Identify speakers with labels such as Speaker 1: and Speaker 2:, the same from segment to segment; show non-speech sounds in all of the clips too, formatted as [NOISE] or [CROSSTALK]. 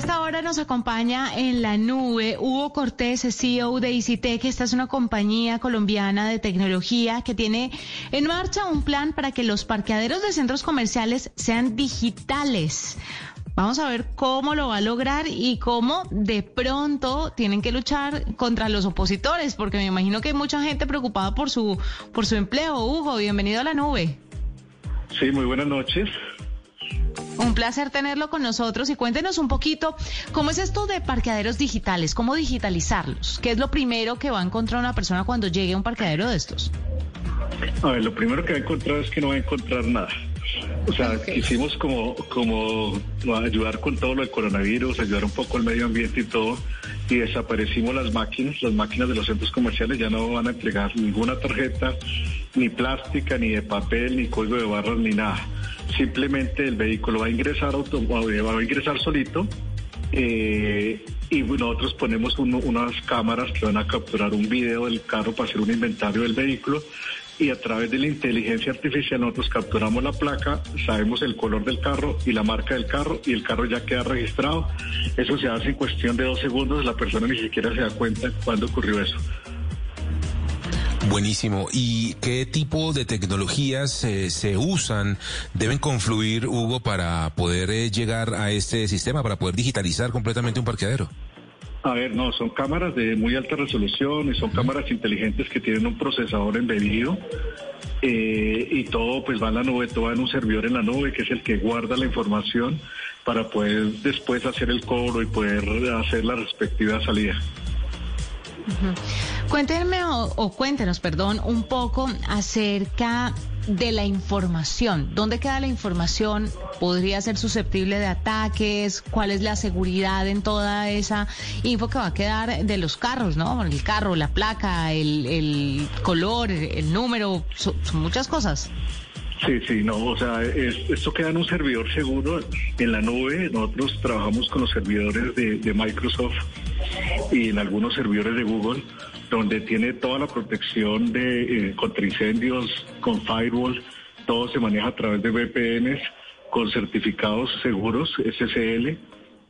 Speaker 1: Esta hora nos acompaña en la nube Hugo Cortés, CEO de EasyTech. Esta es una compañía colombiana de tecnología que tiene en marcha un plan para que los parqueaderos de centros comerciales sean digitales. Vamos a ver cómo lo va a lograr y cómo de pronto tienen que luchar contra los opositores, porque me imagino que hay mucha gente preocupada por su, por su empleo. Hugo, bienvenido a la nube.
Speaker 2: Sí, muy buenas noches.
Speaker 1: Un placer tenerlo con nosotros y cuéntenos un poquito cómo es esto de parqueaderos digitales, cómo digitalizarlos, qué es lo primero que va a encontrar una persona cuando llegue a un parqueadero de estos.
Speaker 2: A ver, lo primero que va a encontrar es que no va a encontrar nada. O sea, quisimos como, como ayudar con todo lo del coronavirus, ayudar un poco al medio ambiente y todo, y desaparecimos las máquinas, las máquinas de los centros comerciales ya no van a entregar ninguna tarjeta, ni plástica, ni de papel, ni código de barras, ni nada. Simplemente el vehículo va a ingresar, va a ingresar solito, eh, y nosotros ponemos unas cámaras que van a capturar un video del carro para hacer un inventario del vehículo y a través de la inteligencia artificial nosotros capturamos la placa, sabemos el color del carro y la marca del carro y el carro ya queda registrado. Eso se hace en cuestión de dos segundos, la persona ni siquiera se da cuenta cuándo ocurrió eso.
Speaker 3: Buenísimo. ¿Y qué tipo de tecnologías eh, se usan, deben confluir, Hugo, para poder eh, llegar a este sistema, para poder digitalizar completamente un parqueadero?
Speaker 2: A ver, no, son cámaras de muy alta resolución y son cámaras inteligentes que tienen un procesador embebido eh, y todo pues va en la nube, todo va en un servidor en la nube que es el que guarda la información para poder después hacer el cobro y poder hacer la respectiva salida.
Speaker 1: Cuéntenme o, o cuéntenos, perdón, un poco acerca de la información. ¿Dónde queda la información? ¿Podría ser susceptible de ataques? ¿Cuál es la seguridad en toda esa info que va a quedar de los carros, no? El carro, la placa, el, color, el número, son, son muchas cosas.
Speaker 2: Sí, sí, no, o sea, es- esto queda en un servidor seguro en la nube. Nosotros trabajamos con los servidores de Microsoft y en algunos servidores de Google, donde tiene toda la protección de eh, contra incendios, con firewall, todo se maneja a través de VPNs, con certificados seguros, SSL,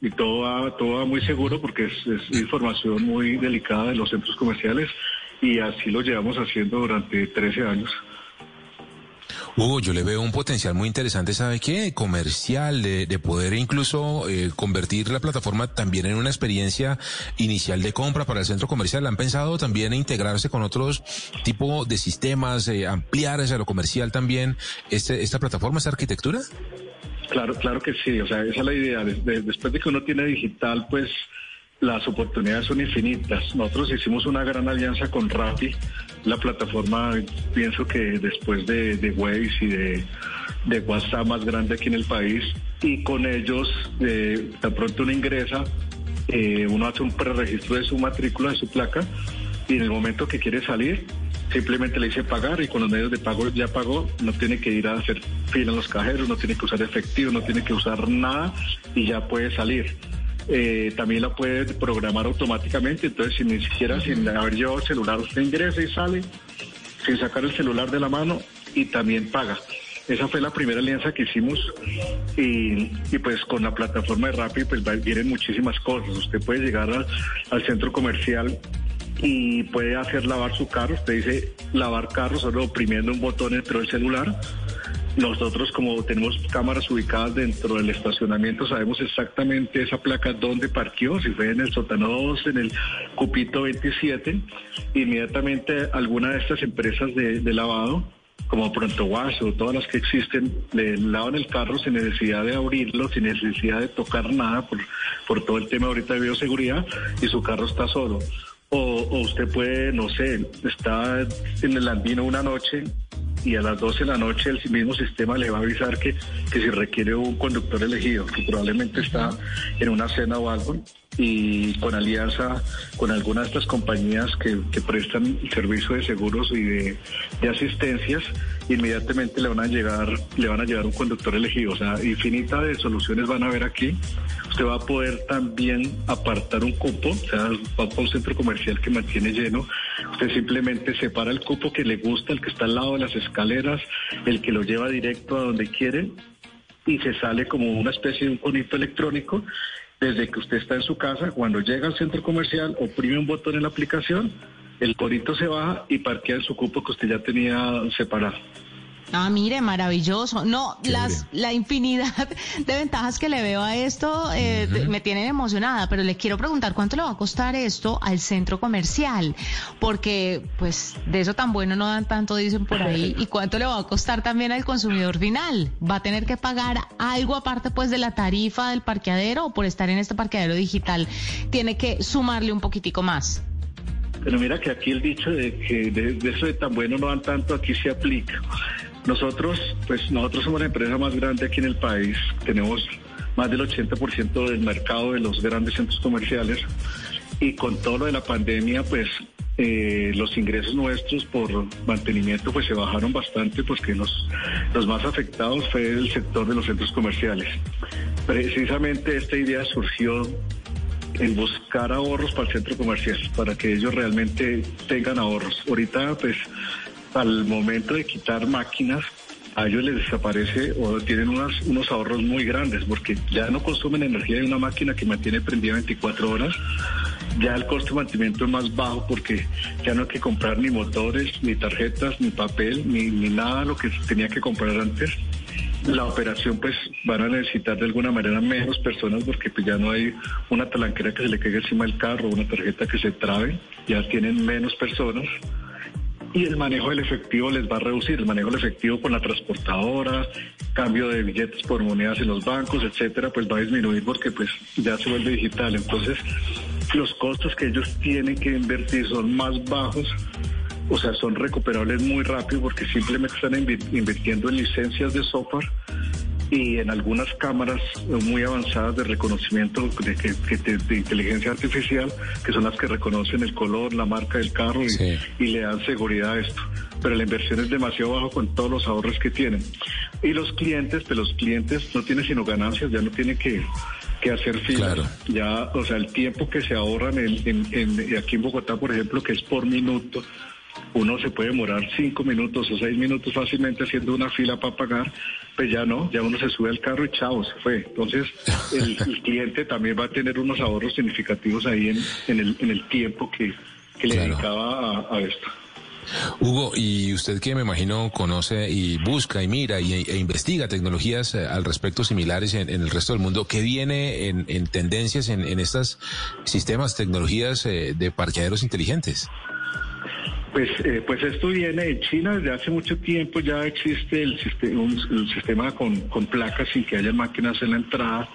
Speaker 2: y todo va, todo va muy seguro porque es, es información muy delicada de los centros comerciales y así lo llevamos haciendo durante 13 años.
Speaker 3: Hugo, yo le veo un potencial muy interesante, ¿sabe qué? Comercial, de, de poder incluso eh, convertir la plataforma también en una experiencia inicial de compra para el centro comercial. ¿Han pensado también integrarse con otros tipos de sistemas, eh, ampliar hacia lo comercial también este, esta plataforma, esta arquitectura?
Speaker 2: Claro, claro que sí, o sea, esa es la idea. Des- de- después de que uno tiene digital, pues las oportunidades son infinitas. Nosotros hicimos una gran alianza con Rappi, la plataforma, pienso que después de, de Waze y de, de WhatsApp más grande aquí en el país, y con ellos, eh, tan pronto uno ingresa, eh, uno hace un preregistro de su matrícula, de su placa, y en el momento que quiere salir, simplemente le dice pagar y con los medios de pago ya pagó, no tiene que ir a hacer fila en los cajeros, no tiene que usar efectivo, no tiene que usar nada y ya puede salir. Eh, también la puede programar automáticamente, entonces si ni siquiera sin haber llevado el celular usted ingresa y sale sin sacar el celular de la mano y también paga. Esa fue la primera alianza que hicimos y, pues con la plataforma de Rappi pues vienen muchísimas cosas. Usted puede llegar al, al centro comercial y puede hacer lavar su carro. Usted dice lavar carro solo oprimiendo un botón dentro del celular. Nosotros como tenemos cámaras ubicadas dentro del estacionamiento sabemos exactamente esa placa dónde parqueó, si fue en el sótano 2, en el cupito 27, inmediatamente alguna de estas empresas de, lavado como Pronto Wash o todas las que existen, le lavan el carro sin necesidad de abrirlo, sin necesidad de tocar nada por, por todo el tema ahorita de bioseguridad y su carro está solo. O usted puede, no sé, está en el andino una noche y a las 12 de la noche el mismo sistema le va a avisar que, que si requiere un conductor elegido, que probablemente está en una cena o algo, y con alianza con algunas de estas compañías que, que prestan servicio de seguros y de, de, asistencias, inmediatamente le van a llegar, le van a llegar un conductor elegido. O sea, infinita de soluciones van a haber aquí. Usted va a poder también apartar un cupo, o sea, va para un centro comercial que mantiene lleno. Usted simplemente separa el cupo que le gusta, el que está al lado de las escaleras, el que lo lleva directo a donde quiere y se sale como una especie de un conito electrónico desde que usted está en su casa, cuando llega al centro comercial, oprime un botón en la aplicación, el corito se baja y parquea en su cupo que usted ya tenía separado.
Speaker 1: Ah, mire, maravilloso. No, las, la infinidad de ventajas que le veo a esto eh, me tienen emocionada, pero le quiero preguntar cuánto le va a costar esto al centro comercial, porque pues de eso tan bueno no dan tanto, dicen por ahí, y cuánto le va a costar también al consumidor final. ¿Va a tener que pagar algo aparte pues de la tarifa del parqueadero o por estar en este parqueadero digital tiene que sumarle un poquitico más?
Speaker 2: Pero mira que aquí el dicho de que de, de eso de tan bueno no dan tanto, aquí se aplica. Nosotros, pues nosotros somos la empresa más grande aquí en el país, tenemos más del 80% del mercado de los grandes centros comerciales y con todo lo de la pandemia, pues eh, los ingresos nuestros por mantenimiento pues se bajaron bastante, pues que los, los más afectados fue el sector de los centros comerciales. Precisamente esta idea surgió en buscar ahorros para el centro comercial, para que ellos realmente tengan ahorros. Ahorita pues al momento de quitar máquinas, a ellos les desaparece o tienen unos ahorros muy grandes porque ya no consumen energía de una máquina que mantiene prendida 24 horas. Ya el costo de mantenimiento es más bajo porque ya no hay que comprar ni motores, ni tarjetas, ni papel, ni, ni nada lo que tenía que comprar antes. La operación pues van a necesitar de alguna manera menos personas porque pues ya no hay una talanquera que se le caiga encima del carro, una tarjeta que se trabe, ya tienen menos personas y el manejo del efectivo les va a reducir, el manejo del efectivo con la transportadora, cambio de billetes por monedas en los bancos, etcétera, pues va a disminuir porque pues ya se vuelve digital. Entonces, los costos que ellos tienen que invertir son más bajos, o sea, son recuperables muy rápido porque simplemente están invirtiendo en licencias de software y en algunas cámaras muy avanzadas de reconocimiento de, de, inteligencia artificial, que son las que reconocen el color, la marca del carro y, le dan seguridad a esto. Pero la inversión es demasiado baja con todos los ahorros que tienen. Y los clientes, pues los clientes no tienen sino ganancias, ya no tienen que que hacer fila. Ya, o sea, el tiempo que se ahorran en, en, aquí en Bogotá, por ejemplo, que es por minuto, uno se puede demorar cinco minutos o seis minutos fácilmente haciendo una fila para pagar, pues ya no, ya uno se sube al carro y chao, se fue. Entonces, el, [LAUGHS] cliente también va a tener unos ahorros significativos ahí en, en, el, en el tiempo que, le dedicaba a, esto.
Speaker 3: Hugo, y usted que me imagino conoce y busca y mira y, e investiga tecnologías eh, al respecto similares en, el resto del mundo, ¿qué viene en, en tendencias en, en estos sistemas, tecnologías eh, de parqueaderos inteligentes?
Speaker 2: Pues, eh, pues esto viene de China desde hace mucho tiempo, ya existe el, sistema, un, sistema con, con, placas sin que haya máquinas en la entrada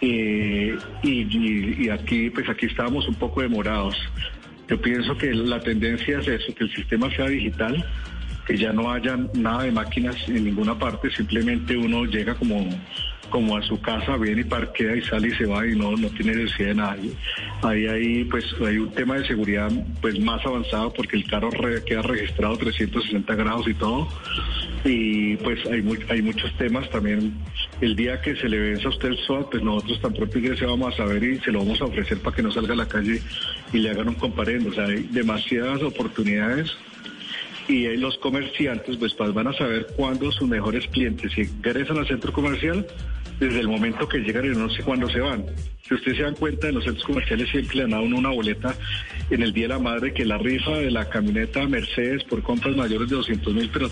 Speaker 2: eh, y, y, aquí pues aquí estábamos un poco demorados. Yo pienso que la tendencia es eso, que el sistema sea digital, que ya no haya nada de máquinas en ninguna parte, simplemente uno llega como como a su casa, viene y parquea y sale y se va y no, no tiene necesidad de nadie. Ahí hay, pues, hay un tema de seguridad pues más avanzado porque el carro queda registrado 360 grados y todo. Y pues hay, hay muchos temas también. El día que se le vence a usted el SOAT, pues nosotros tan propio se vamos a saber y se lo vamos a ofrecer para que no salga a la calle y le hagan un comparendo. O sea, hay demasiadas oportunidades y los comerciantes pues, van a saber cuándo sus mejores clientes ingresan al centro comercial desde el momento que llegan y no sé cuándo se van. Si ustedes se dan cuenta, en los centros comerciales siempre le a uno una boleta en el Día de la Madre que la rifa de la camioneta Mercedes por compras mayores de 200 mil, pero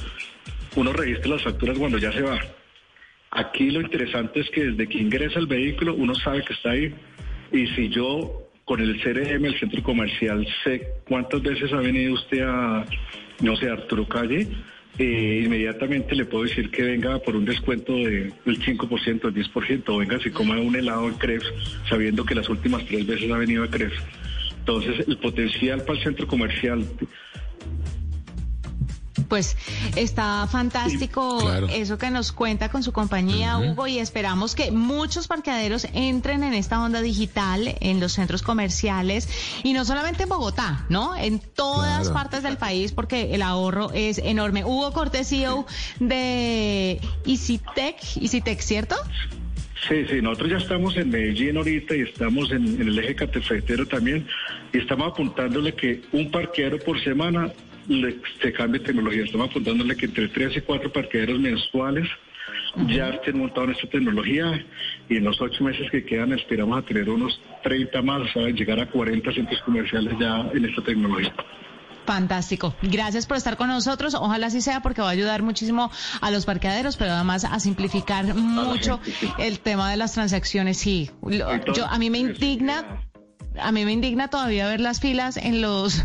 Speaker 2: uno registra las facturas cuando ya se va. Aquí lo interesante es que desde que ingresa el vehículo uno sabe que está ahí y si yo con el CRM, el centro comercial, sé cuántas veces ha venido usted a, no sé, Arturo Calle, eh, inmediatamente le puedo decir que venga por un descuento de, del 5%, del 10%, o venga si coma un helado en CREF, sabiendo que las últimas tres veces ha venido a CREF. Entonces, el potencial para el centro comercial
Speaker 1: Pues está fantástico
Speaker 3: claro.
Speaker 1: eso que nos cuenta con su compañía, Hugo, y esperamos que muchos parqueaderos entren en esta onda digital en los centros comerciales y no solamente en Bogotá, ¿no? En todas
Speaker 3: Claro.
Speaker 1: partes del país porque el ahorro es enorme. Hugo Cortés, CEO de EasyTech, EasyTech, ¿cierto?
Speaker 2: Sí, sí, nosotros ya estamos en Medellín ahorita y estamos en, en el eje cafetero también y estamos apuntándole que un parqueadero por semana le, se cambie tecnología. Estamos apuntándole que entre tres y cuatro parqueaderos mensuales ya estén montados en esta tecnología y en los ocho meses que quedan aspiramos a tener unos 30 más, o sea, llegar a 40 centros comerciales ya en esta tecnología.
Speaker 1: Fantástico. Gracias por estar con nosotros. Ojalá así sea porque va a ayudar muchísimo a los parqueaderos, pero además a simplificar mucho
Speaker 2: gente, sí.
Speaker 1: el tema de las transacciones. Sí, Lo- yo a mí me indigna, a mí me indigna todavía ver las filas en los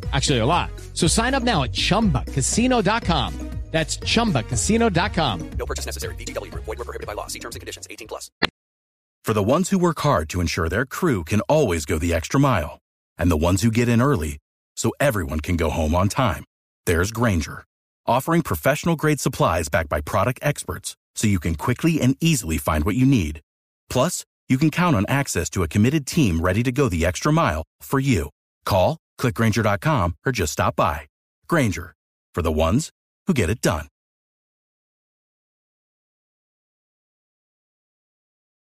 Speaker 4: Actually, a lot. So sign up now at chumbacasino.com. That's chumbacasino.com.
Speaker 5: No purchase necessary. VGW Group. Void were prohibited by law. See terms and conditions. 18 plus.
Speaker 6: For the ones who work hard to ensure their crew can always go the extra mile, and the ones who get in early so everyone can go home on time, there's Granger, offering professional grade supplies backed by product experts so you can quickly and easily find what you need. Plus, you can count on access to a committed team ready to go the extra mile for you. Call, clickgranger.com, or just stop by. Granger, for the ones who get it done.